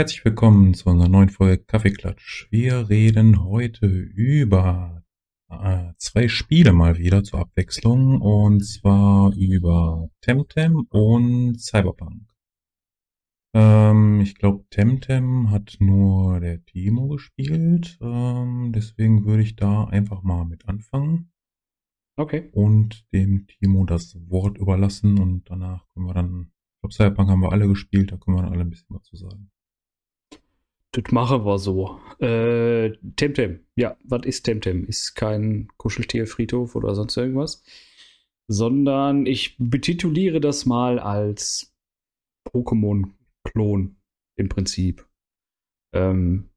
herzlich willkommen zu unserer neuen Folge Kaffeeklatsch. Wir reden heute über äh, zwei Spiele mal wieder zur Abwechslung und zwar über Temtem und Cyberpunk. Ähm, ich glaube, Temtem hat nur der Timo gespielt, ähm, deswegen würde ich da einfach mal mit anfangen. Okay. Und dem Timo das Wort überlassen und danach können wir dann, ich glaube, Cyberpunk haben wir alle gespielt, da können wir dann alle ein bisschen was zu sagen. Das machen wir so. Äh, Temtem. Ja, was ist Temtem? Ist kein Kuscheltierfriedhof oder sonst irgendwas, sondern ich betituliere das mal als Pokémon-Klon im Prinzip. Ähm,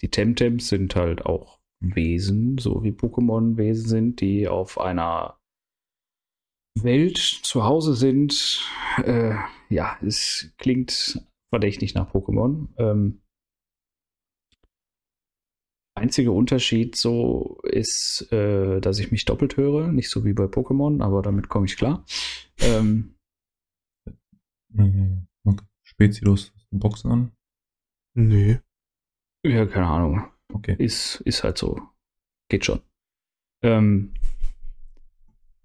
die Temtems sind halt auch Wesen, so wie Pokémon-Wesen sind, die auf einer Welt zu Hause sind. Äh, ja, es klingt verdächtig nach Pokémon. Ähm, einzige Unterschied so ist, äh, dass ich mich doppelt höre. Nicht so wie bei Pokémon, aber damit komme ich klar. Ähm. Okay. Spezilos Boxen an. Nee. ja, keine Ahnung. Okay. Ist, ist halt so. Geht schon. Ähm,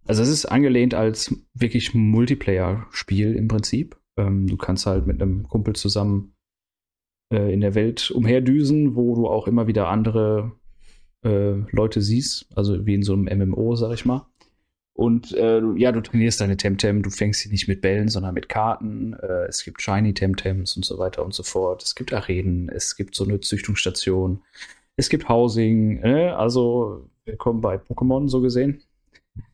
also es ist angelehnt als wirklich Multiplayer-Spiel im Prinzip. Ähm, du kannst halt mit einem Kumpel zusammen äh, in der Welt umherdüsen, wo du auch immer wieder andere äh, Leute siehst. Also wie in so einem MMO, sag ich mal. Und äh, ja, du trainierst deine Temtem, du fängst sie nicht mit Bällen, sondern mit Karten. Äh, es gibt Shiny Temtems und so weiter und so fort. Es gibt Arenen, es gibt so eine Züchtungsstation, es gibt Housing. Äh, also, willkommen bei Pokémon, so gesehen.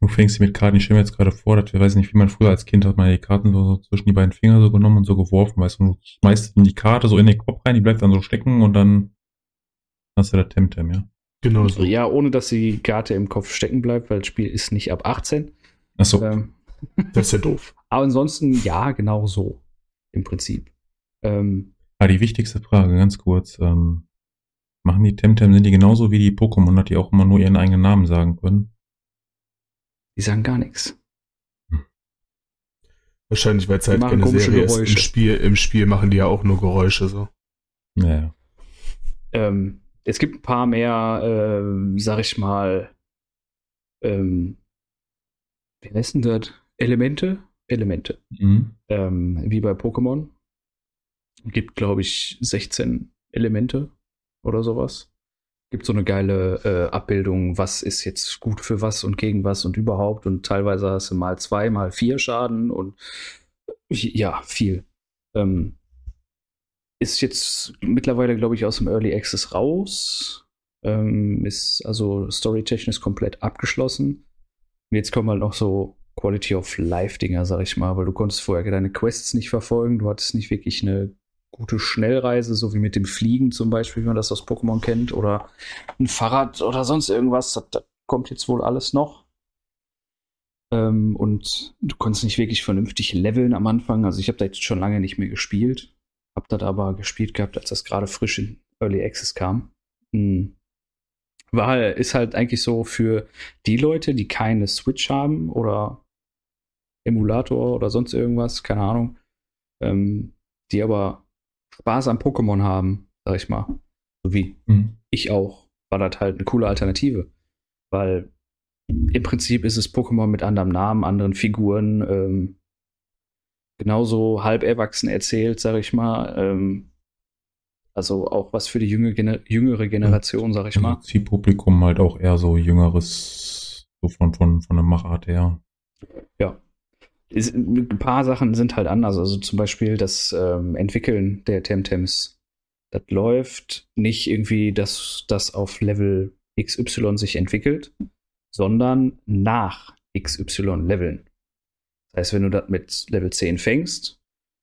Du fängst sie mit Karten, ich stelle mir jetzt gerade vor, dass wir weiß nicht, wie man früher als Kind hat, man die Karten so, so zwischen die beiden Finger so genommen und so geworfen, weißt du, du schmeißt die Karte so in den Kopf rein, die bleibt dann so stecken und dann hast du da Temtem, ja. Genau so. Ja, ohne dass die Karte im Kopf stecken bleibt, weil das Spiel ist nicht ab 18. Achso, Ähm, Das ist ja doof. aber ansonsten, ja, genau so. Im Prinzip. Ähm, ah, die wichtigste Frage, ganz kurz, ähm, machen die Temtem, sind die genauso wie die Pokémon, dass die auch immer nur ihren eigenen Namen sagen können? Die sagen gar nichts. Wahrscheinlich, weil es halt keine Serie ist. Im Geräusche. Spiel, Im Spiel machen die ja auch nur Geräusche so. Naja. Ähm, es gibt ein paar mehr, ähm, sag ich mal, ähm, wie heißt denn das? Elemente? Elemente. Mhm. Ähm, wie bei Pokémon. Gibt, glaube ich, 16 Elemente oder sowas. Gibt so eine geile äh, Abbildung, was ist jetzt gut für was und gegen was und überhaupt. Und teilweise hast du mal zwei, mal vier Schaden und ja, viel. Ähm, ist jetzt mittlerweile, glaube ich, aus dem Early Access raus. Ähm, ist also storytechnisch komplett abgeschlossen. Und jetzt kommen halt noch so Quality of Life-Dinger, sag ich mal, weil du konntest vorher deine Quests nicht verfolgen. Du hattest nicht wirklich eine gute Schnellreise, so wie mit dem Fliegen zum Beispiel, wie man das aus Pokémon kennt, oder ein Fahrrad oder sonst irgendwas. Das, das kommt jetzt wohl alles noch. Ähm, und du konntest nicht wirklich vernünftig leveln am Anfang. Also ich habe da jetzt schon lange nicht mehr gespielt. Hab das aber gespielt gehabt, als das gerade frisch in Early Access kam. Hm. War, ist halt eigentlich so für die Leute, die keine Switch haben oder Emulator oder sonst irgendwas, keine Ahnung, ähm, die aber Spaß am Pokémon haben, sag ich mal. So wie Mhm. ich auch, war das halt eine coole Alternative. Weil im Prinzip ist es Pokémon mit anderem Namen, anderen Figuren, ähm, genauso halb erwachsen erzählt, sag ich mal. Ähm, also auch was für die jüngere, Gener jüngere Generation, sag ich mal. Zielpublikum halt auch eher so jüngeres, so von, von, von der Machart her. Ja. Ist, ein paar Sachen sind halt anders. Also zum Beispiel das ähm, Entwickeln der Temtems. Das läuft nicht irgendwie, dass das auf Level XY sich entwickelt, sondern nach XY Leveln. Das heißt, wenn du das mit Level 10 fängst,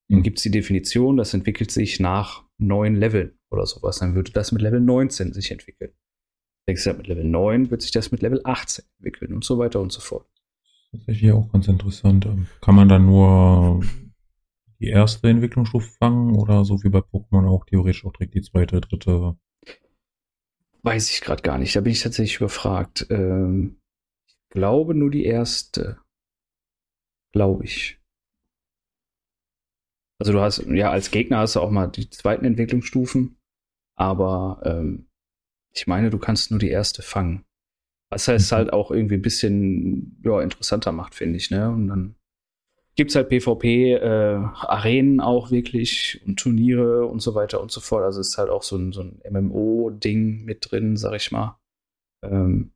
dann Mhm. gibt es die Definition, das entwickelt sich nach neun Leveln oder sowas. Dann würde das mit Level 19 sich entwickeln. Denkst du, das mit Level 9 wird sich das mit Level 18 entwickeln und so weiter und so fort. Tatsächlich auch ganz interessant. Ähm, Kann man dann nur die erste Entwicklungsstufe fangen oder so wie bei Pokémon auch theoretisch auch direkt die zweite, dritte? Weiß ich gerade gar nicht. Da bin ich tatsächlich überfragt. Ähm, ich glaube nur die erste. Glaube ich. Also du hast, ja, als Gegner hast du auch mal die zweiten Entwicklungsstufen, aber ähm, ich meine, du kannst nur die erste fangen. Was heißt halt auch irgendwie ein bisschen ja, interessanter macht, finde ich, ne? Und dann gibt's halt PvP, äh, auch wirklich und Turniere und so weiter und so fort. Also es ist halt auch so ein, so ein MMO-Ding mit drin, sag ich mal. Ähm,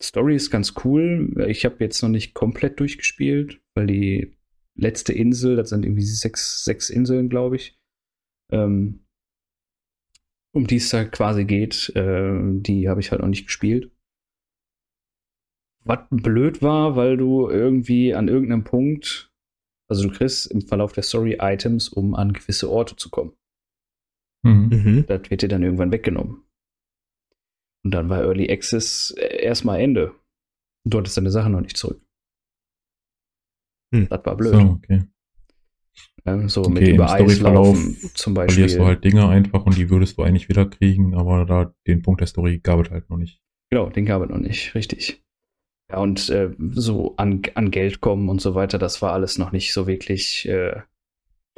Story ist ganz cool. Ich habe jetzt noch nicht komplett durchgespielt, weil die letzte Insel, das sind irgendwie sechs, sechs Inseln, glaube ich, ähm, um die es da quasi geht, äh, die habe ich halt noch nicht gespielt. Was blöd war, weil du irgendwie an irgendeinem Punkt, also du kriegst im Verlauf der Story Items, um an gewisse Orte zu kommen. Mhm. Mhm. Das wird dir dann irgendwann weggenommen. Und dann war Early Access äh, erstmal Ende. Und du hattest deine Sachen noch nicht zurück. Hm. Das war blöd. So, okay. Ähm, so Okay, mit im über Eis Storyverlauf laufen zum Beispiel. Verlierst du halt Dinge einfach und die würdest du eigentlich wieder kriegen, aber da den Punkt der Story gab es halt noch nicht. Genau, den gab es noch nicht, richtig. Ja, und äh, so an, an Geld kommen und so weiter, das war alles noch nicht so wirklich äh,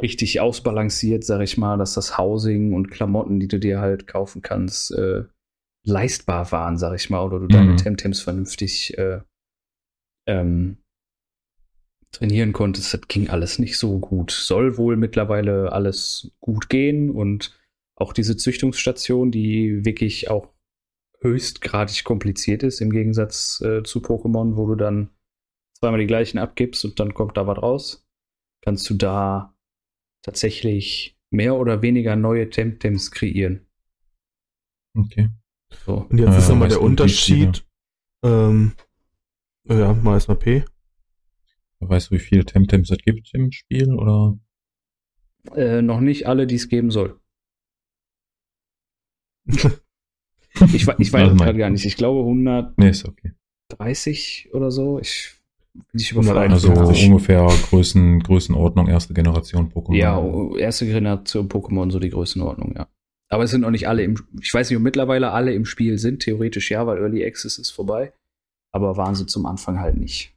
richtig ausbalanciert, sag ich mal, dass das Housing und Klamotten, die du dir halt kaufen kannst, äh, leistbar waren, sag ich mal, oder du deine Mhm. Temtems vernünftig äh, ähm, trainieren konntest. Das ging alles nicht so gut. Soll wohl mittlerweile alles gut gehen und auch diese Züchtungsstation, die wirklich auch höchstgradig kompliziert ist, im Gegensatz äh, zu Pokémon, wo du dann zweimal die gleichen abgibst und dann kommt da was raus, kannst du da tatsächlich mehr oder weniger neue Temtems kreieren. Okay. So. Und jetzt Äh, ist nochmal der Unterschied. Ähm, ja, mal erstmal P. Weißt du, wie viele Temtems es gibt im Spiel? Oder? Äh, noch nicht alle, die es geben soll. Ich, ich weiß es gerade gar nicht. Ich glaube 130 Nee, ist okay. oder so. Ich bin nicht 151. überfallen. Also 51. ungefähr Größen, Größenordnung erste Generation Pokémon. Ja, erste Generation Pokémon, so die Größenordnung, ja. Aber es sind noch nicht alle im, ich weiß nicht, ob mittlerweile alle im Spiel sind. Theoretisch ja, weil Early Access ist vorbei. Aber waren sie zum Anfang halt nicht.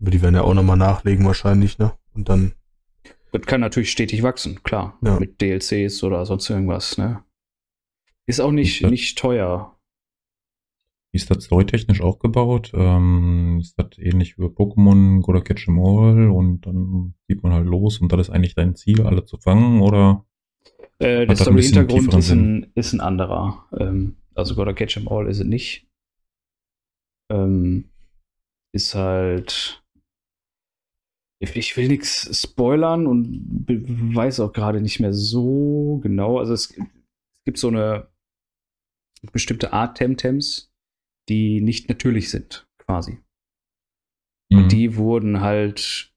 Aber die werden ja auch nochmal nachlegen wahrscheinlich, ne? Und dann, Das kann natürlich stetig wachsen, klar. Ja. Mit DLCs oder sonst irgendwas, ne? Ist auch nicht, Ist das- nicht teuer. Ist das storytechnisch aufgebaut? Ähm, ist das ähnlich wie Pokémon Gotta Catch 'em All und dann zieht man halt los und das ist eigentlich dein Ziel, alle zu fangen oder? Äh, der Story-Hintergrund ist ein, ist ein anderer. Ähm, also Gotta Catch 'em All ist es nicht. Ähm, ist halt. Ich will nichts spoilern und weiß auch gerade nicht mehr so genau. Also es gibt so eine bestimmte Art Temtems, die nicht natürlich sind, quasi. Mhm. Und die wurden halt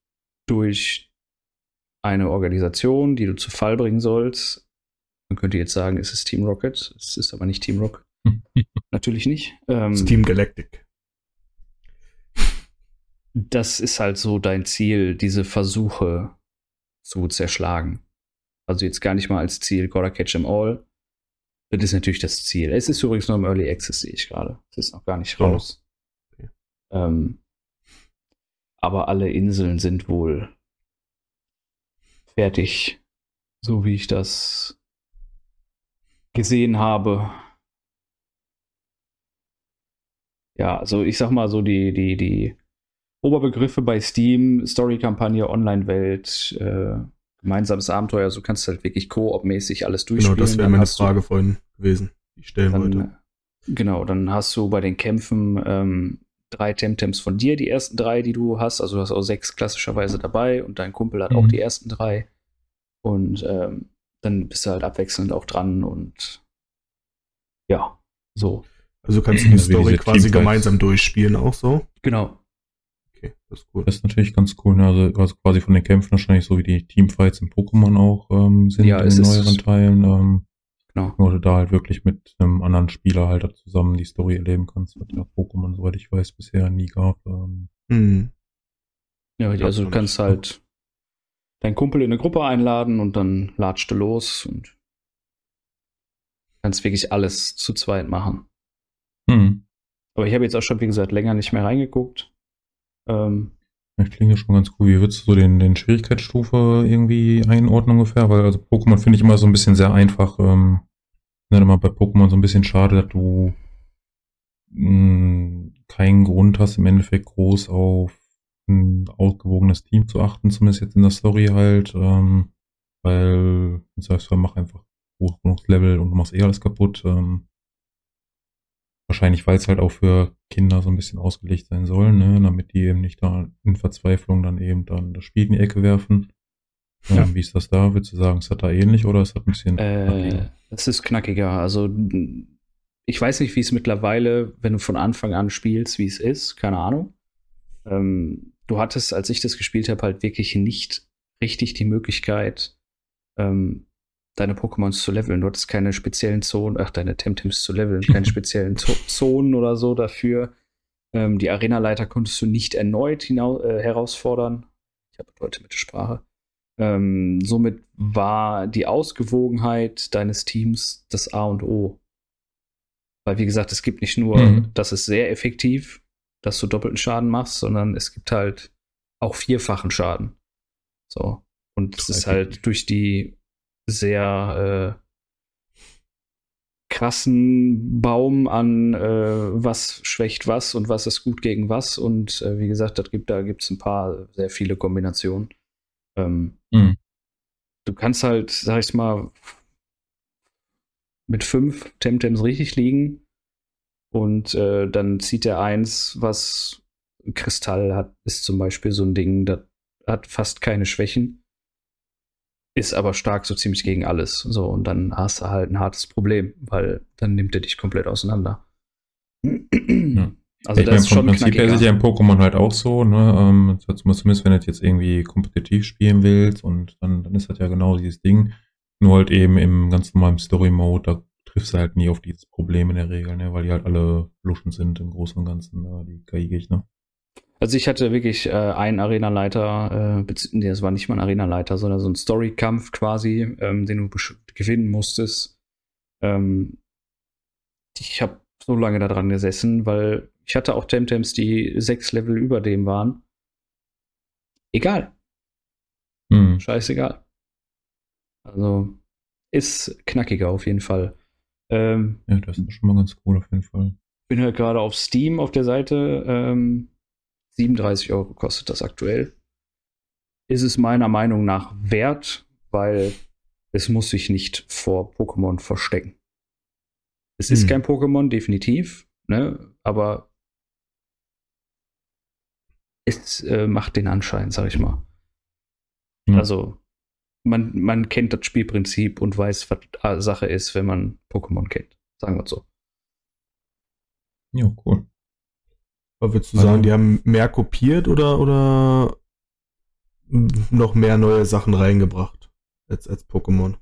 durch eine Organisation, die du zu Fall bringen sollst. Man könnte jetzt sagen, es ist Team Rocket. Es ist aber nicht Team Rocket. Natürlich nicht. Ähm, Steam Galactic. das ist halt so dein Ziel, diese Versuche zu zerschlagen. Also jetzt gar nicht mal als Ziel Gotta Catch 'em All. Das ist natürlich das Ziel. Es ist übrigens noch im Early Access, sehe ich gerade. Es ist noch gar nicht Oh. raus. Okay. Ähm, aber alle Inseln sind wohl fertig, so wie ich das gesehen habe. Ja, also ich sag mal so die, die, die Oberbegriffe bei Steam, Story-Kampagne, Online-Welt, äh, gemeinsames Abenteuer, so kannst du halt wirklich Koop-mäßig alles Genau, durchspielen. das wäre Dann meine hast du- Frage vorhin gewesen, die ich stellen wollte. dann, genau, dann hast du bei den Kämpfen ähm, drei Temtems von dir, die ersten drei, die du hast. Also du hast auch sechs klassischerweise dabei und dein Kumpel hat auch Mhm. die ersten drei. Und ähm, dann bist du halt abwechselnd auch dran und ja, so. Also kannst du die Story quasi Teamfights. gemeinsam durchspielen auch so? Genau. Das ist cool. Das ist natürlich ganz cool. Ne? Also, also quasi von den Kämpfen wahrscheinlich so wie die Teamfights in Pokémon auch ähm, sind Ja, in den ist- neueren Teilen. Ähm, Genau. wo du da halt wirklich mit einem anderen Spieler halt da zusammen die Story erleben kannst, was ja Pokémon, soweit ich weiß, bisher nie gab. Ähm, Mhm. Ja, also du kannst halt deinen Kumpel in eine Gruppe einladen und dann latscht du los und kannst wirklich alles zu zweit machen. hm. Aber ich habe jetzt auch schon, wie gesagt, länger nicht mehr reingeguckt. Ähm, Das klingt ja schon ganz cool. Wie würdest du so den, den Schwierigkeitsstufe irgendwie einordnen ungefähr? Weil also Pokémon finde ich immer so ein bisschen sehr einfach. Ähm, dann immer bei Pokémon so ein bisschen schade, dass du mh, mm, keinen Grund hast, im Endeffekt groß auf ein ausgewogenes Team zu achten, zumindest jetzt in der Story halt. Ähm, weil im Zweifelsfall mach einfach hoch genug Level und du machst eh alles kaputt. Ähm, Wahrscheinlich, weil es halt auch für Kinder so ein bisschen ausgelegt sein soll, ne? damit die eben nicht da in Verzweiflung dann eben dann das Spiel in die Ecke werfen. Ja. Ähm, wie ist das da? Würdest du sagen, ist das da ähnlich oder ist das ein bisschen äh, Es ist knackiger. Also ich weiß nicht, wie es mittlerweile, wenn du von Anfang an spielst, wie es ist. Keine Ahnung. Ähm, du hattest, als ich das gespielt habe, halt wirklich nicht richtig die Möglichkeit, ähm, deine Pokémons zu leveln. Du hattest keine speziellen Zonen, ach, deine Temtems zu leveln, keine speziellen Zonen oder so dafür. Ähm, die Arenaleiter konntest du nicht erneut äh, herausfordern. Ich habe heute mit der Sprache. Ähm, somit war die Ausgewogenheit deines Teams das A und O. Weil, wie gesagt, es gibt nicht nur, mhm. das ist sehr effektiv, dass du doppelten Schaden machst, sondern es gibt halt auch vierfachen Schaden. So. Und es ist halt durch die sehr äh, krassen Baum an, äh, was schwächt was und was ist gut gegen was. Und äh, wie gesagt, gibt, da gibt es ein paar, sehr viele Kombinationen. Ähm, mhm. Du kannst halt, sag ich mal, mit fünf Temtems richtig liegen. Und äh, dann zieht er eins, was Kristall hat, ist zum Beispiel so ein Ding, das hat fast keine Schwächen ist aber stark so ziemlich gegen alles. So, und dann hast du halt ein hartes Problem, weil dann nimmt er dich komplett auseinander. Ja. Also, ja, das ist schon Prinzip knackiger. her ist ja im Pokémon halt auch so, ne? Ähm, zumindest wenn du jetzt irgendwie kompetitiv spielen willst und dann, dann ist das ja genau dieses Ding. Nur halt eben im ganz normalen Story-Mode, da triffst du halt nie auf dieses Problem in der Regel, ne? Weil die halt alle Luschen sind im Großen und Ganzen, ne? die KI-Gegner. Also ich hatte wirklich äh, einen Arenaleiter, äh, nee, das war nicht mal ein Arenaleiter, sondern so ein Story-Kampf quasi, ähm, den du gewinnen musstest. Ähm, ich habe so lange da dran gesessen, weil ich hatte auch Temtems, die sechs Level über dem waren. Egal. Hm. Scheißegal. Also ist knackiger auf jeden Fall. Ähm, ja, das ist schon mal ganz cool auf jeden Fall. Bin halt gerade auf Steam auf der Seite. Ähm, 37 Euro kostet das aktuell. Ist es meiner Meinung nach wert, weil es muss sich nicht vor Pokémon verstecken. Es hm. ist kein Pokémon, definitiv, ne? aber es äh, macht den Anschein, sag ich mal. Hm. Also, man, man kennt das Spielprinzip und weiß, was Sache ist, wenn man Pokémon kennt. Sagen wir es so. Ja, cool. Aber würdest du also, sagen, die haben mehr kopiert oder, oder noch mehr neue Sachen reingebracht als, als Pokémon?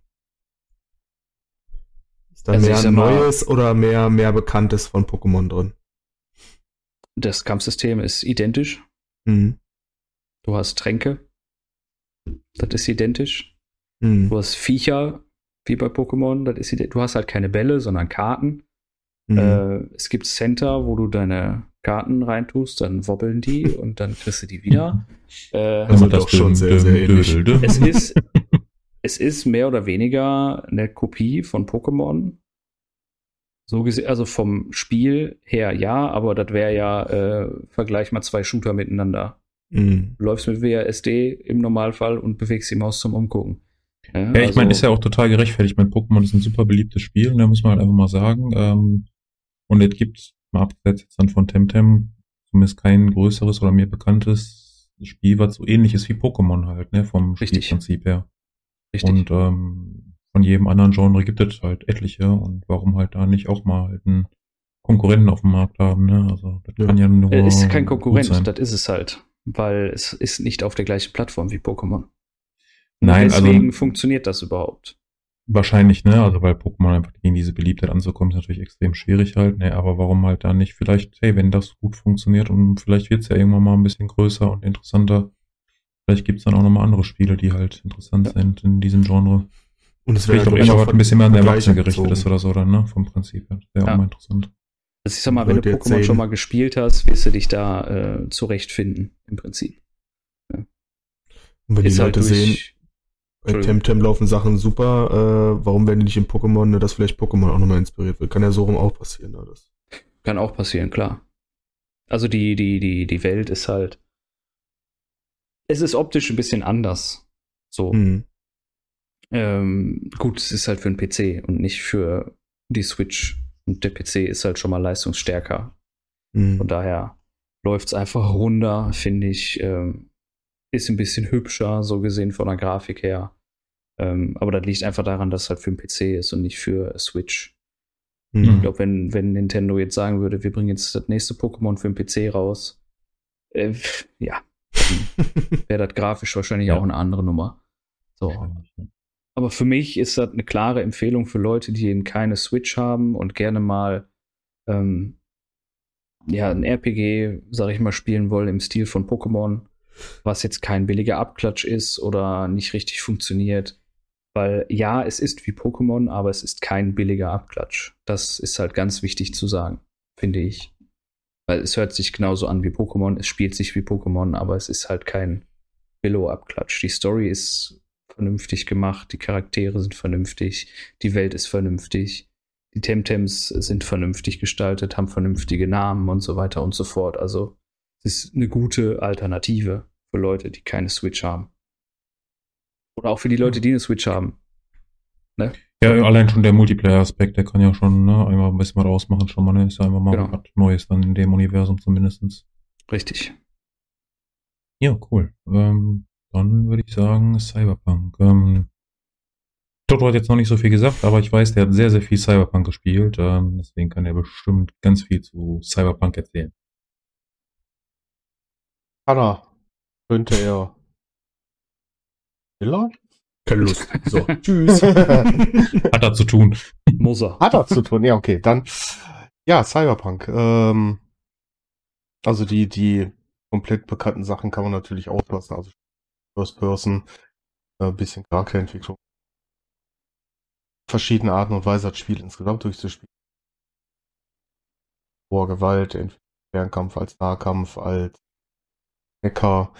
Ist da also mehr Neues mal, oder mehr, mehr Bekanntes von Pokémon drin? Das Kampfsystem ist identisch. Mhm. Du hast Tränke. Das ist identisch. Mhm. Du hast Viecher, wie bei Pokémon. Das ist identisch. Du hast halt keine Bälle, sondern Karten. Mhm. Äh, es gibt Center, wo du deine Karten reintust, dann wobbeln die und dann kriegst du die wieder. äh, also das doch schon sehr, sehr ähnlich. Es ist, es ist mehr oder weniger eine Kopie von Pokémon. So gesehen, also vom Spiel her ja, aber das wäre ja, äh, vergleich mal zwei Shooter miteinander. Mhm. Du läufst mit WASD im Normalfall und bewegst die Maus zum Umgucken. Ja, ja ich also, meine, ist ja auch total gerechtfertigt. Ich meine, Pokémon ist ein super beliebtes Spiel, da ne, muss man halt einfach mal sagen. Ähm, und es gibt, mal abgesetzt jetzt dann von Temtem, zumindest kein größeres oder mir bekanntes Spiel, was so ähnlich ist wie Pokémon halt, ne, vom Richtig. Spielprinzip her. Richtig. Und ähm, von jedem anderen Genre gibt es halt etliche und warum halt da nicht auch mal halt einen Konkurrenten auf dem Markt haben, ne? Also das ja. kann ja nur. Es ist kein Konkurrent, das ist es halt. Weil es ist nicht auf der gleichen Plattform wie Pokémon. Nein, deswegen also, funktioniert das überhaupt. Wahrscheinlich, ne? Also weil Pokémon einfach gegen diese Beliebtheit anzukommen, ist natürlich extrem schwierig halt, ne? Aber warum halt da nicht vielleicht, hey, wenn das gut funktioniert und vielleicht wird's ja irgendwann mal ein bisschen größer und interessanter, vielleicht gibt's dann auch nochmal andere Spiele, die halt interessant ja. sind in diesem Genre. Und es wäre auch immer was ein bisschen mehr an der Erwachsene gerichtet ist oder so, dann, ne? Vom Prinzip her. Wäre ja. auch mal interessant. Also ich sag mal, wenn du Pokémon schon mal gespielt hast, wirst du dich da äh, zurechtfinden, im Prinzip. Und wenn die Leute halt sehen, bei Temtem laufen Sachen super, äh, warum werden die nicht in Pokémon, ne, dass vielleicht Pokémon auch nochmal inspiriert wird? Kann ja so rum auch passieren. Ne, das. Kann auch passieren, klar. Also die, die, die, die Welt ist halt. Es ist optisch ein bisschen anders. So. Hm. Ähm, gut, es ist halt für einen PC und nicht für die Switch. Und der PC ist halt schon mal leistungsstärker. Hm. Von daher läuft es einfach runder, finde ich. Ähm, ist ein bisschen hübscher, so gesehen von der Grafik her. Ähm, aber das liegt einfach daran, dass es halt für den PC ist und nicht für Switch. Mhm. Ich glaube, wenn, wenn Nintendo jetzt sagen würde, wir bringen jetzt das nächste Pokémon für den PC raus, äh, ja, wäre das grafisch wahrscheinlich ja. auch eine andere Nummer. So. Aber für mich ist das eine klare Empfehlung für Leute, die eben keine Switch haben und gerne mal ähm, ja, ein RPG, sag ich mal, spielen wollen im Stil von Pokémon, was jetzt kein billiger Abklatsch ist oder nicht richtig funktioniert. Weil ja, es ist wie Pokémon, aber es ist kein billiger Abklatsch. Das ist halt ganz wichtig zu sagen, finde ich. Weil es hört sich genauso an wie Pokémon, es spielt sich wie Pokémon, aber es ist halt kein Billo-Abklatsch. Die Story ist vernünftig gemacht, die Charaktere sind vernünftig, die Welt ist vernünftig, die Temtems sind vernünftig gestaltet, haben vernünftige Namen und so weiter und so fort. Also es ist eine gute Alternative für Leute, die keine Switch haben. Oder auch für die Leute, die eine Switch haben. Ne? Ja, allein schon der Multiplayer-Aspekt, der kann ja schon ne, einmal ein bisschen was ausmachen, schon mal, ne? Ist ja einfach mal genau. was Neues dann in dem Universum zumindest. Richtig. Ja, cool. Ähm, dann würde ich sagen Cyberpunk. Ähm, Toto hat jetzt noch nicht so viel gesagt, aber ich weiß, der hat sehr, sehr viel Cyberpunk gespielt. Ähm, deswegen kann er bestimmt ganz viel zu Cyberpunk erzählen. Hanna, könnte er Miller? Keine Lust. So, tschüss. Hat er zu tun. Muss er. Hat er zu tun, ja, okay. Dann, ja, Cyberpunk. Ähm, also die, die komplett bekannten Sachen kann man natürlich auslassen. Also First Person, ein äh, bisschen Charakterentwicklung. Verschiedene Arten und Weise das Spiel insgesamt durchzuspielen. Vor Gewalt, entweder Fernkampf als Nahkampf, als Hacker,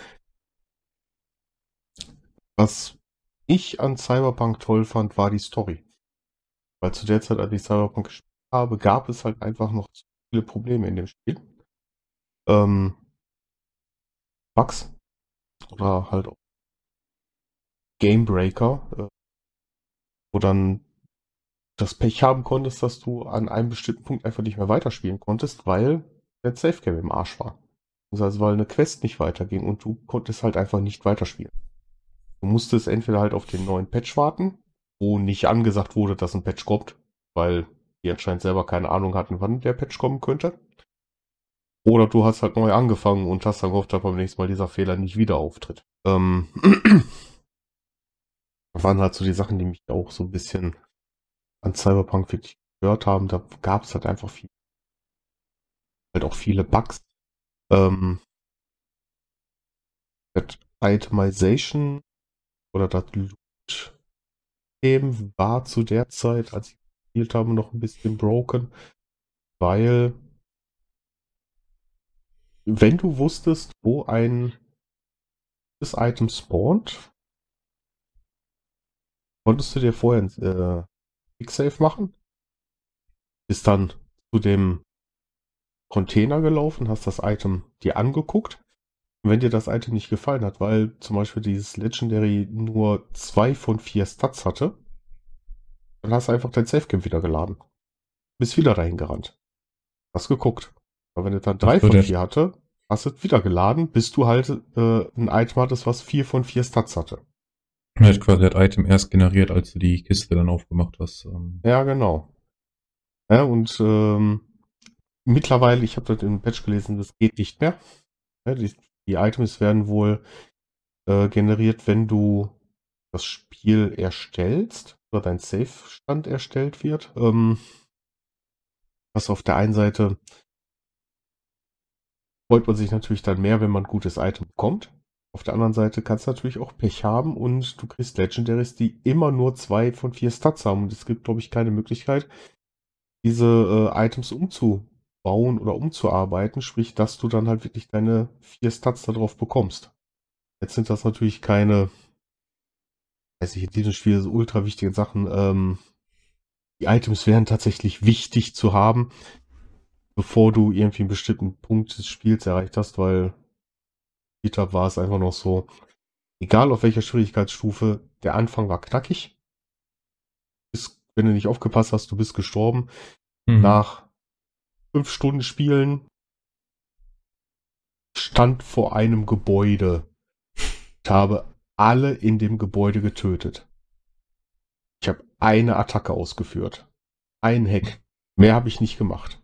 was ich an Cyberpunk toll fand, war die Story. Weil zu der Zeit, als ich Cyberpunk gespielt habe, gab es halt einfach noch zu viele Probleme in dem Spiel. Ähm, Bugs oder halt auch Gamebreaker, äh, wo dann das Pech haben konntest, dass du an einem bestimmten Punkt einfach nicht mehr weiterspielen konntest, weil der Safe Game im Arsch war. Also weil eine Quest nicht weiterging und du konntest halt einfach nicht weiterspielen. Du musstest entweder halt auf den neuen Patch warten, wo nicht angesagt wurde, dass ein Patch kommt, weil die anscheinend selber keine Ahnung hatten, wann der Patch kommen könnte. Oder du hast halt neu angefangen und hast dann gehofft, dass beim nächsten Mal dieser Fehler nicht wieder auftritt. Ähm, das waren halt so die Sachen, die mich auch so ein bisschen an Cyberpunk wirklich gehört haben. Da gab es halt einfach viel, halt auch viele Bugs. Ähm, Itemization oder das Loot-System war zu der Zeit, als ich gespielt habe, noch ein bisschen broken, weil wenn du wusstest, wo ein das Item spawnt, konntest du dir vorher ein äh, Quick Save machen, bist dann zu dem Container gelaufen, hast das Item dir angeguckt wenn dir das Item nicht gefallen hat, weil zum Beispiel dieses Legendary nur zwei von vier Stats hatte, dann hast du einfach dein Safe Game wieder geladen. Bist wieder dahin gerannt. Hast geguckt. Aber wenn du dann drei von vier hatte, hast du wieder geladen, bis du halt äh, ein Item hattest, was vier von vier Stats hatte. Er hat quasi das Item erst generiert, als du die Kiste dann aufgemacht hast. Ähm. Ja, genau. Ja, und ähm, mittlerweile, ich habe dort im Patch gelesen, das geht nicht mehr. Ja, die, die Items werden wohl äh, generiert, wenn du das Spiel erstellst oder dein Safe-Stand erstellt wird. Ähm, was auf der einen Seite freut man sich natürlich dann mehr, wenn man ein gutes Item bekommt. Auf der anderen Seite kannst du natürlich auch Pech haben und du kriegst Legendaries, die immer nur zwei von vier Stats haben. Und es gibt, glaube ich, keine Möglichkeit, diese äh, Items umzu bauen oder umzuarbeiten, sprich, dass du dann halt wirklich deine vier Stats darauf bekommst. Jetzt sind das natürlich keine, weiß ich, in diesem Spiel so ultra wichtige Sachen. Ähm, die Items wären tatsächlich wichtig zu haben, bevor du irgendwie einen bestimmten Punkt des Spiels erreicht hast, weil Peter war es einfach noch so, egal auf welcher Schwierigkeitsstufe, der Anfang war knackig. Bis, wenn du nicht aufgepasst hast, du bist gestorben. Mhm. Nach fünf Stunden Spielen stand vor einem Gebäude. Ich habe alle in dem Gebäude getötet. Ich habe eine Attacke ausgeführt. Ein Hack. Mehr habe ich nicht gemacht.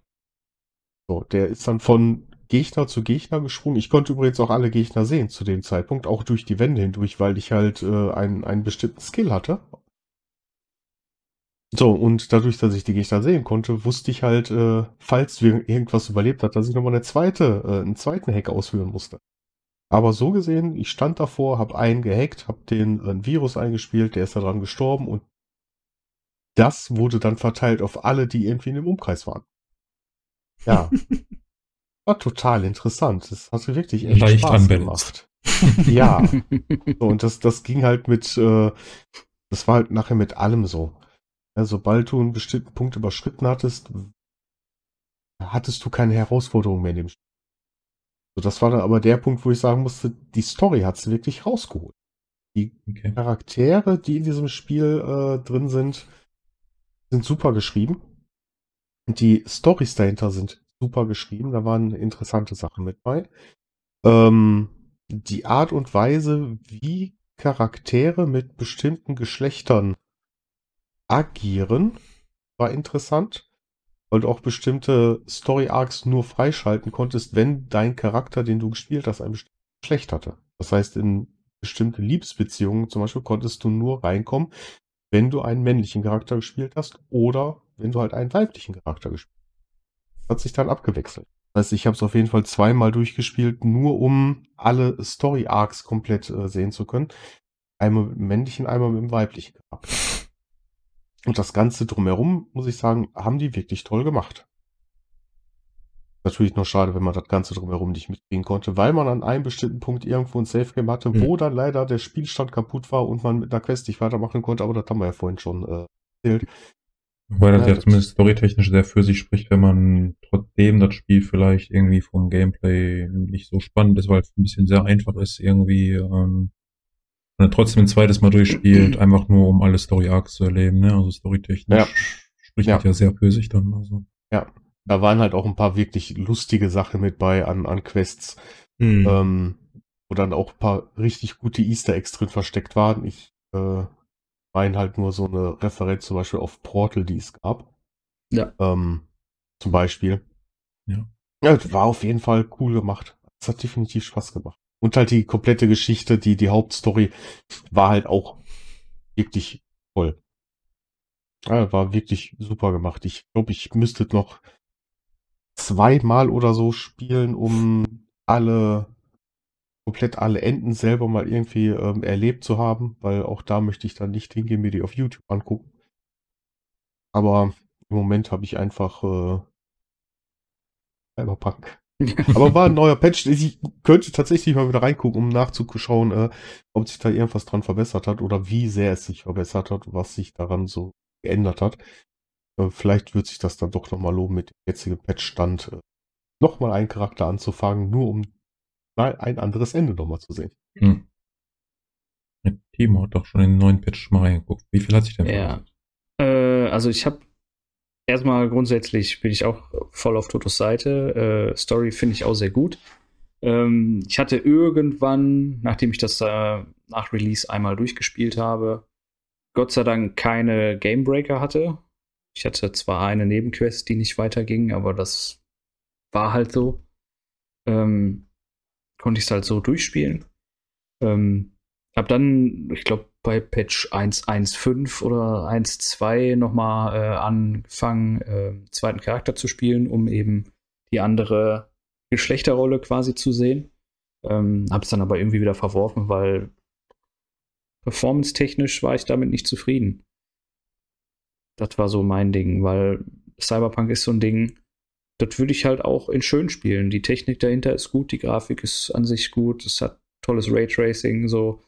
So, der ist dann von Gegner zu Gegner gesprungen. Ich konnte übrigens auch alle Gegner sehen zu dem Zeitpunkt, auch durch die Wände hindurch, weil ich halt äh, einen, einen bestimmten Skill hatte. So, und dadurch, dass ich die Gegner sehen konnte, wusste ich halt, äh, falls irgendwas überlebt hat, dass ich nochmal eine zweite, äh, einen zweiten Hack ausführen musste. Aber so gesehen, ich stand davor, habe einen gehackt, habe den äh, Virus eingespielt, der ist daran gestorben und das wurde dann verteilt auf alle, die irgendwie in dem Umkreis waren. Ja. War total interessant. Das hat wirklich echt Leicht Spaß gemacht. ja. So, und das, das ging halt mit, äh, das war halt nachher mit allem so. Ja, sobald du einen bestimmten Punkt überschritten hattest, hattest du keine Herausforderung mehr in dem Spiel. So, das war dann aber der Punkt, wo ich sagen musste, die Story hat es wirklich rausgeholt. Die okay. Charaktere, die in diesem Spiel äh, drin sind, sind super geschrieben. Und die Stories dahinter sind super geschrieben. Da waren interessante Sachen mit bei. Ähm, die Art und Weise, wie Charaktere mit bestimmten Geschlechtern agieren, war interessant, weil du auch bestimmte Story Arcs nur freischalten konntest, wenn dein Charakter, den du gespielt hast, ein bestimmtes Geschlecht hatte. Das heißt, in bestimmte Liebesbeziehungen zum Beispiel konntest du nur reinkommen, wenn du einen männlichen Charakter gespielt hast oder wenn du halt einen weiblichen Charakter gespielt hast. Das hat sich dann abgewechselt. Das heißt, ich habe es auf jeden Fall zweimal durchgespielt, nur um alle Story Arcs komplett äh, sehen zu können. Einmal mit dem männlichen, einmal mit dem weiblichen Charakter. Und das Ganze drumherum, muss ich sagen, haben die wirklich toll gemacht. Natürlich nur schade, wenn man das Ganze drumherum nicht mitkriegen konnte, weil man an einem bestimmten Punkt irgendwo ein Safe Game hatte, mhm. wo dann leider der Spielstand kaputt war und man mit einer Quest nicht weitermachen konnte, aber das haben wir ja vorhin schon äh, erzählt. Weil das ja, ja zumindest storytechnisch sehr für sich spricht, wenn man trotzdem das Spiel vielleicht irgendwie vom Gameplay nicht so spannend ist, weil es ein bisschen sehr einfach ist, irgendwie ähm, und trotzdem ein zweites Mal durchspielt, einfach nur um alle Story Arcs zu erleben, ne? Also storytechnisch ja. spricht ja. ja sehr für sich dann. Also. Ja, da waren halt auch ein paar wirklich lustige Sachen mit bei an, an Quests, mhm. ähm, wo dann auch ein paar richtig gute Easter Eggs drin versteckt waren. Ich äh, meine halt nur so eine Referenz zum Beispiel auf Portal, die es gab. Ja. Ähm, zum Beispiel. Ja. Ja, war auf jeden Fall cool gemacht. Es hat definitiv Spaß gemacht. Und halt die komplette Geschichte, die, die Hauptstory war halt auch wirklich toll. Ja, war wirklich super gemacht. Ich glaube, ich müsste noch zweimal oder so spielen, um alle, komplett alle Enden selber mal irgendwie ähm, erlebt zu haben, weil auch da möchte ich dann nicht hingehen, mir die auf YouTube angucken. Aber im Moment habe ich einfach äh, Cyberpunk. Aber war ein neuer Patch. Ich könnte tatsächlich mal wieder reingucken, um nachzuschauen, äh, ob sich da irgendwas dran verbessert hat oder wie sehr es sich verbessert hat, was sich daran so geändert hat. Äh, vielleicht wird sich das dann doch nochmal lohnen, mit dem jetzigen Patch-Stand äh, nochmal einen Charakter anzufangen, nur um mal ein anderes Ende nochmal zu sehen. Hm. Timo hat doch schon in den neuen Patch mal reingeguckt. Wie viel hat sich denn Ja. Äh, also ich habe erstmal grundsätzlich bin ich auch voll auf Totos Seite. Äh, Story finde ich auch sehr gut. Ähm, ich hatte irgendwann, nachdem ich das äh, nach Release einmal durchgespielt habe, Gott sei Dank keine Gamebreaker hatte. Ich hatte zwar eine Nebenquest, die nicht weiterging, aber das war halt so. Ähm, konnte ich es halt so durchspielen. Ähm, hab dann, ich glaube, bei Patch 1.1.5 oder 1.2 nochmal äh, angefangen, äh, zweiten Charakter zu spielen, um eben die andere Geschlechterrolle quasi zu sehen. Ähm, hab's dann aber irgendwie wieder verworfen, weil performance-technisch war ich damit nicht zufrieden. Das war so mein Ding, weil Cyberpunk ist so ein Ding, das würde ich halt auch in schön spielen. Die Technik dahinter ist gut, die Grafik ist an sich gut, es hat tolles Raytracing, so.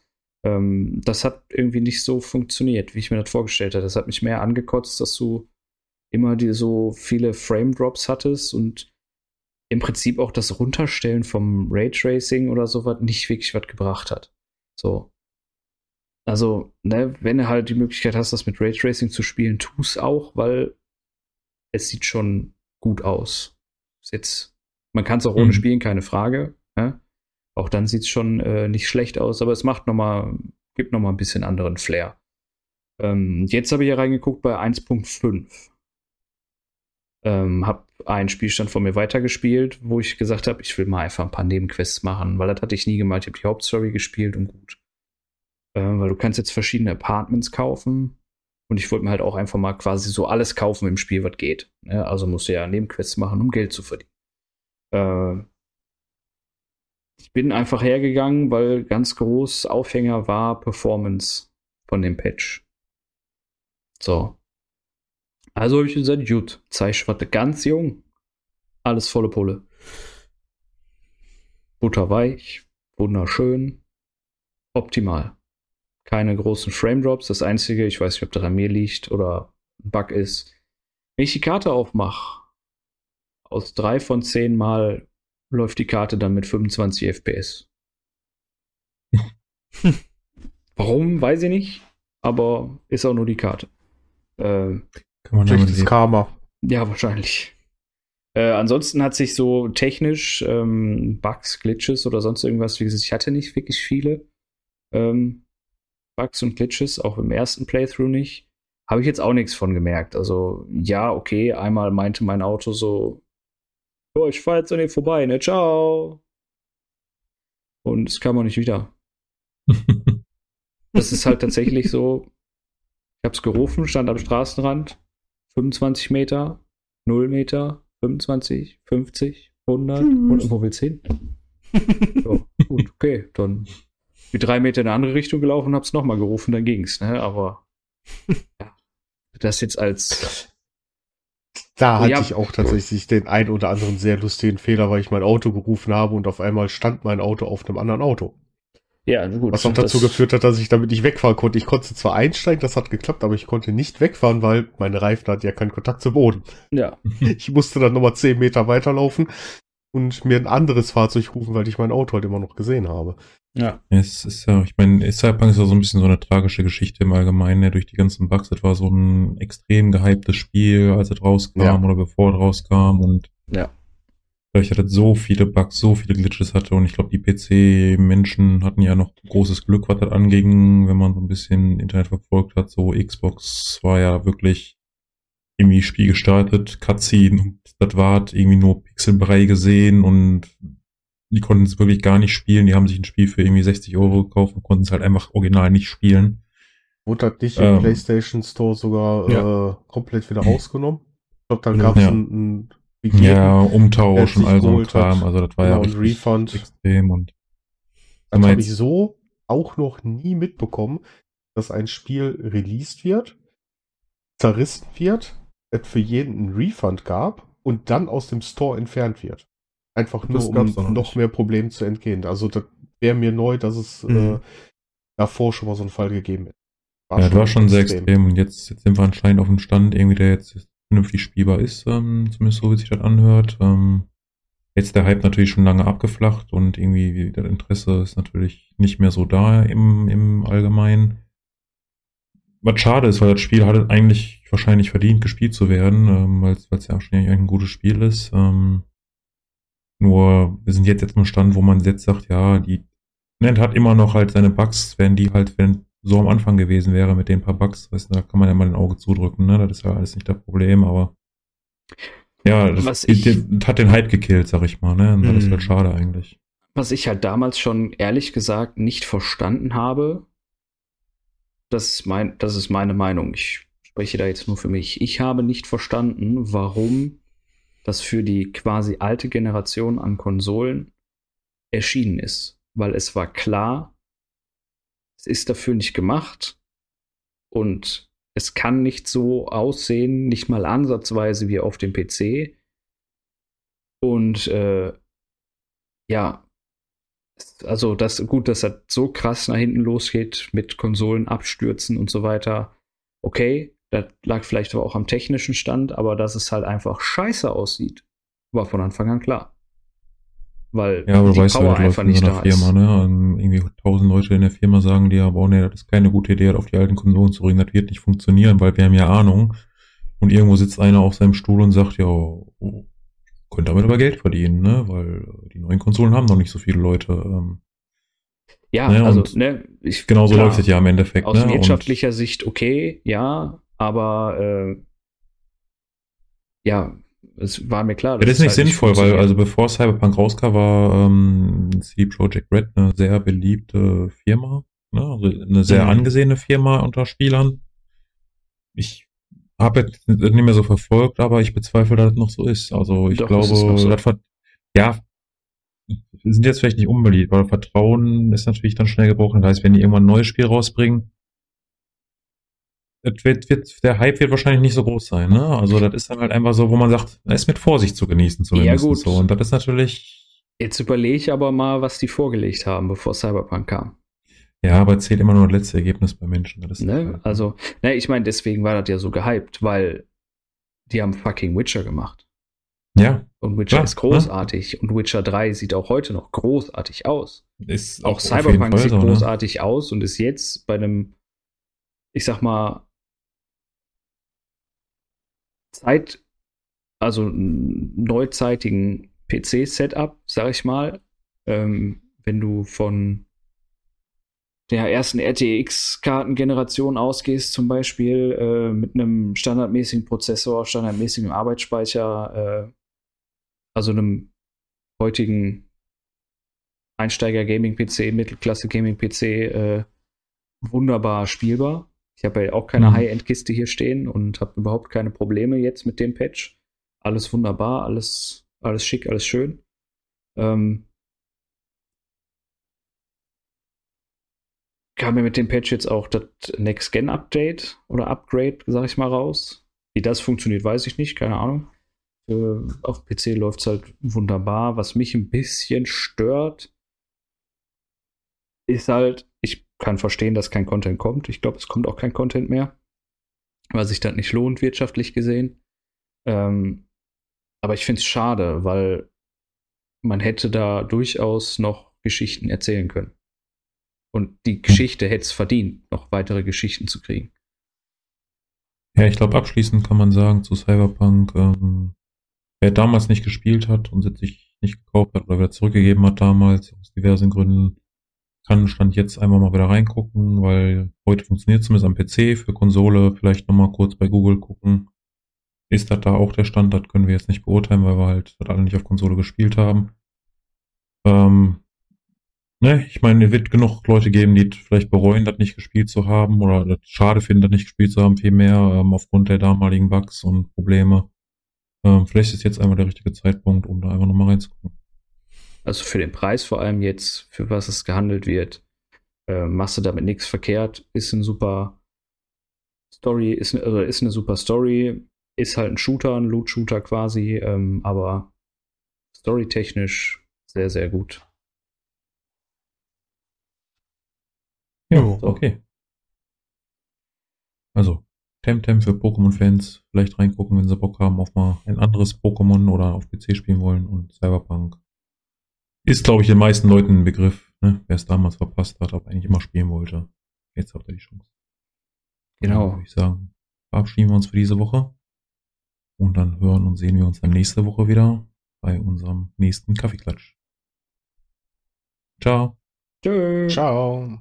Ähm, das hat irgendwie nicht so funktioniert, wie ich mir das vorgestellt habe. Das hat mich mehr angekotzt, dass du immer die so viele Frame Drops hattest und im Prinzip auch das Runterstellen vom Raytracing oder sowas nicht wirklich was gebracht hat. So. Also, ne, wenn du halt die Möglichkeit hast, das mit Raytracing zu spielen, tu es auch, weil es sieht schon gut aus. Ist jetzt, man kann es auch ohne mhm. spielen, keine Frage. Ne? Auch dann sieht es schon äh, nicht schlecht aus, aber es macht noch mal, gibt noch mal ein bisschen anderen Flair. Ähm, jetzt habe ich hier reingeguckt bei 1.5. Ähm, habe einen Spielstand von mir weitergespielt, wo ich gesagt habe, ich will mal einfach ein paar Nebenquests machen, weil das hatte ich nie gemacht. Ich habe die Hauptstory gespielt und gut. Äh, weil du kannst jetzt verschiedene Apartments kaufen und ich wollte mir halt auch einfach mal quasi so alles kaufen im Spiel, was geht. Ne? Also musst du ja Nebenquests machen, um Geld zu verdienen. Äh, ich bin einfach hergegangen, weil ganz groß Aufhänger war Performance von dem Patch. So. Also habe ich gesagt, gut, Zeitschwatte ganz jung. Alles volle Pulle. Butterweich, wunderschön, optimal. Keine großen Frame Drops. Das einzige, ich weiß nicht, ob das an mir liegt oder ein Bug ist, wenn ich die Karte aufmache, aus drei von zehn Mal läuft die Karte dann mit 25 FPS. Warum, weiß ich nicht, aber ist auch nur die Karte. Äh, Kann man Schlechtes Karma. Ja, wahrscheinlich. Äh, ansonsten hat sich so technisch ähm, Bugs, Glitches oder sonst irgendwas, wie gesagt, ich hatte nicht wirklich viele ähm, Bugs und Glitches, auch im ersten Playthrough nicht. Habe ich jetzt auch nichts von gemerkt. Also, ja, okay, einmal meinte mein Auto so, oh, ich fahre jetzt an dir vorbei, ne, ciao. Und es kam auch nicht wieder. das ist halt tatsächlich so, ich habe es gerufen, stand am Straßenrand, 25 Meter, 0 Meter, 25, 50, 100, und wo will's hin? so, gut, okay, dann wie drei Meter in eine andere Richtung gelaufen und hab's nochmal gerufen, dann ging's, ne? Aber ja, das jetzt als. Da hatte ja, ich auch tatsächlich den ein oder anderen sehr lustigen Fehler, weil ich mein Auto gerufen habe und auf einmal stand mein Auto auf einem anderen Auto. Ja, gut. Was auch dazu geführt hat, dass ich damit nicht wegfahren konnte. Ich konnte zwar einsteigen, das hat geklappt, aber ich konnte nicht wegfahren, weil meine Reifen hatten ja keinen Kontakt zum Boden. Ja. Ich musste dann nochmal zehn Meter weiterlaufen und mir ein anderes Fahrzeug rufen, weil ich mein Auto halt immer noch gesehen habe. Ja. Es ist ja, ich meine, Cyberpunk ist ja so ein bisschen so eine tragische Geschichte im Allgemeinen, ja, durch die ganzen Bugs. Das war so ein extrem gehyptes Spiel, als es rauskam ja. oder bevor es rauskam und ja. ich hatte so viele Bugs, so viele Glitches hatte und ich glaube, die PC-Menschen hatten ja noch großes Glück, was das anging, wenn man so ein bisschen Internet verfolgt hat. So Xbox war ja wirklich irgendwie Spiel gestartet, Cutscene und das war irgendwie nur Pixelbrei gesehen und die konnten es wirklich gar nicht spielen. Die haben sich ein Spiel für irgendwie 60 Euro gekauft und konnten es halt einfach original nicht spielen. Wurde das nicht ähm, im PlayStation Store sogar ja. äh, komplett wieder rausgenommen? Ich glaube, dann gab es ja. ein, ein Ja, Umtausch und all so ein Kram. Also das war genau, ja richtig Refund. extrem und das habe ich so auch noch nie mitbekommen, dass ein Spiel released wird, zerrissen wird, es für jeden einen Refund gab und dann aus dem Store entfernt wird. Einfach nur, um noch, noch mehr Problemen zu entgehen. Also das wäre mir neu, dass es äh, mhm. äh, davor schon mal so einen Fall gegeben hätte. War ja, das war schon sehr extrem. Und jetzt, jetzt sind wir anscheinend auf dem Stand, irgendwie, der jetzt vernünftig spielbar ist, ähm, zumindest so, wie sich das anhört. Ähm, jetzt der Hype natürlich schon lange abgeflacht und irgendwie das Interesse ist natürlich nicht mehr so da im, im Allgemeinen. Was schade ist, weil das Spiel hat eigentlich wahrscheinlich verdient, gespielt zu werden, ähm, weil es ja auch schon ein gutes Spiel ist. Ähm, nur wir sind jetzt jetzt am Stand, wo man jetzt sagt, ja, die Net hat immer noch halt seine Bugs, wenn die halt, wenn so am Anfang gewesen wäre mit den paar Bugs, weißt du, da kann man ja mal ein Auge zudrücken, ne? Das ist ja alles nicht das Problem, aber ja, das, ich, das hat den Hype gekillt, sag ich mal, ne? Das ist halt mhm. schade eigentlich. Was ich halt damals schon ehrlich gesagt nicht verstanden habe, das ist, mein, das ist meine Meinung. Ich spreche da jetzt nur für mich. Ich habe nicht verstanden, warum das für die quasi alte Generation an Konsolen erschienen ist. Weil es war klar, es ist dafür nicht gemacht und es kann nicht so aussehen, nicht mal ansatzweise wie auf dem PC. Und äh, ja, Also, das, gut, dass das so krass nach hinten losgeht mit Konsolen abstürzen und so weiter. Okay, das lag vielleicht aber auch am technischen Stand, aber dass es halt einfach scheiße aussieht, war von Anfang an klar. Weil Ja, aber die du weißt, Power halt, einfach in nicht so einer da Firma, ist. ne? Und irgendwie tausend Leute in der Firma sagen dir, aber oh nee, das ist keine gute Idee, auf die alten Konsolen zu bringen, das wird nicht funktionieren, weil wir haben ja Ahnung. Und irgendwo sitzt einer auf seinem Stuhl und sagt, ja, oh, könnt damit aber Geld verdienen, ne? Weil die neuen Konsolen haben noch nicht so viele Leute. Ähm, Ja, Ne, also, und ne, ich, genauso klar, läuft es ja im Endeffekt, Aus ne? wirtschaftlicher Sicht okay, ja, aber äh, ja, es war mir klar. Und, ja, das ist nicht halt sinnvoll, weil funktioniert. also bevor Cyberpunk rauskam, war ähm, CD Projekt Red eine sehr beliebte Firma, ne? Also eine sehr Mhm. angesehene Firma unter Spielern. Ich habe jetzt nicht mehr so verfolgt, aber ich bezweifle, dass das noch so ist. Also ich Doch, glaube, so. das ja, wir sind jetzt vielleicht nicht unbeliebt, weil Vertrauen ist natürlich dann schnell gebrochen. Das heißt, wenn die irgendwann ein neues Spiel rausbringen, wird, wird, der Hype wird wahrscheinlich nicht so groß sein, ne? Also das ist dann halt einfach so, wo man sagt, es ist mit Vorsicht zu genießen zumindest. gut. So. Und das ist natürlich, Jetzt überlege ich aber mal, was die vorgelegt haben, bevor Cyberpunk kam. Ja, aber zählt immer nur das letzte Ergebnis bei Menschen. Ist Ne? halt- Also, ne, ich meine, deswegen war das ja so gehypt, weil die haben fucking Witcher gemacht. ja, Und Witcher Klar, ist großartig. Und Witcher 3 sieht auch heute noch großartig aus. ist Auch jeden Cyberpunk sieht so, ne? großartig aus und ist jetzt bei einem, ich sag mal, Zeit, also neuzeitigen PC-Setup, sag ich mal, ähm, wenn du von der ersten RTX-Kartengeneration ausgehst, zum Beispiel äh, mit einem standardmäßigen Prozessor, standardmäßigem Arbeitsspeicher, äh, also einem heutigen Einsteiger-Gaming-PC, Mittelklasse-Gaming-PC, äh, wunderbar spielbar. Ich habe ja auch keine Mhm. High-End-Kiste hier stehen und habe überhaupt keine Probleme jetzt mit dem Patch. Alles wunderbar, alles, alles schick, alles schön. Ähm, kam mir mit dem Patch jetzt auch das Next-Gen-Update oder Upgrade, sag ich mal, raus. Wie das funktioniert, weiß ich nicht, keine Ahnung. Äh, auf PC läuft es halt wunderbar. Was mich ein bisschen stört, ist halt, ich kann verstehen, dass kein Content kommt. Ich glaube, es kommt auch kein Content mehr, weil sich das nicht lohnt, wirtschaftlich gesehen. Ähm, aber ich finde es schade, weil man hätte da durchaus noch Geschichten erzählen können. Und die Geschichte hätte es verdient, noch weitere Geschichten zu kriegen. Ja, ich glaube, abschließend kann man sagen zu Cyberpunk, ähm, wer damals nicht gespielt hat und es sich nicht gekauft hat oder wieder zurückgegeben hat damals, aus diversen Gründen, kann Stand jetzt einfach mal wieder reingucken, weil heute funktioniert zumindest am PC, für Konsole vielleicht nochmal kurz bei Google gucken. Ist das da auch der Stand? Das können wir jetzt nicht beurteilen, weil wir halt das alle nicht auf Konsole gespielt haben. Ähm, ne, ich meine, es wird genug Leute geben, die vielleicht bereuen, das nicht gespielt zu haben oder das schade finden, das nicht gespielt zu haben, vielmehr ähm, aufgrund der damaligen Bugs und Probleme. Ähm, vielleicht ist jetzt einfach der richtige Zeitpunkt, um da einfach nochmal reinzugucken. Also für den Preis vor allem jetzt, für was es gehandelt wird, äh, machst du damit nichts verkehrt. Ist ein super Story, ist, ne- also ist eine super Story, ist halt ein Shooter, ein Loot-Shooter quasi, ähm, aber storytechnisch sehr, sehr gut. Ja, Jo. okay. Also, Temtem für Pokémon-Fans, vielleicht reingucken, wenn sie Bock haben auf mal ein anderes Pokémon oder auf PC spielen wollen und Cyberpunk ist, glaube ich, den meisten Leuten ein Begriff, ne? wer es damals verpasst hat, aber eigentlich immer spielen wollte. Jetzt habt ihr die Chance. Genau. Dann würde ich sagen, verabschieden wir uns für diese Woche und dann hören und sehen wir uns dann nächste Woche wieder bei unserem nächsten Kaffeeklatsch. Ciao. Tschö. Ciao.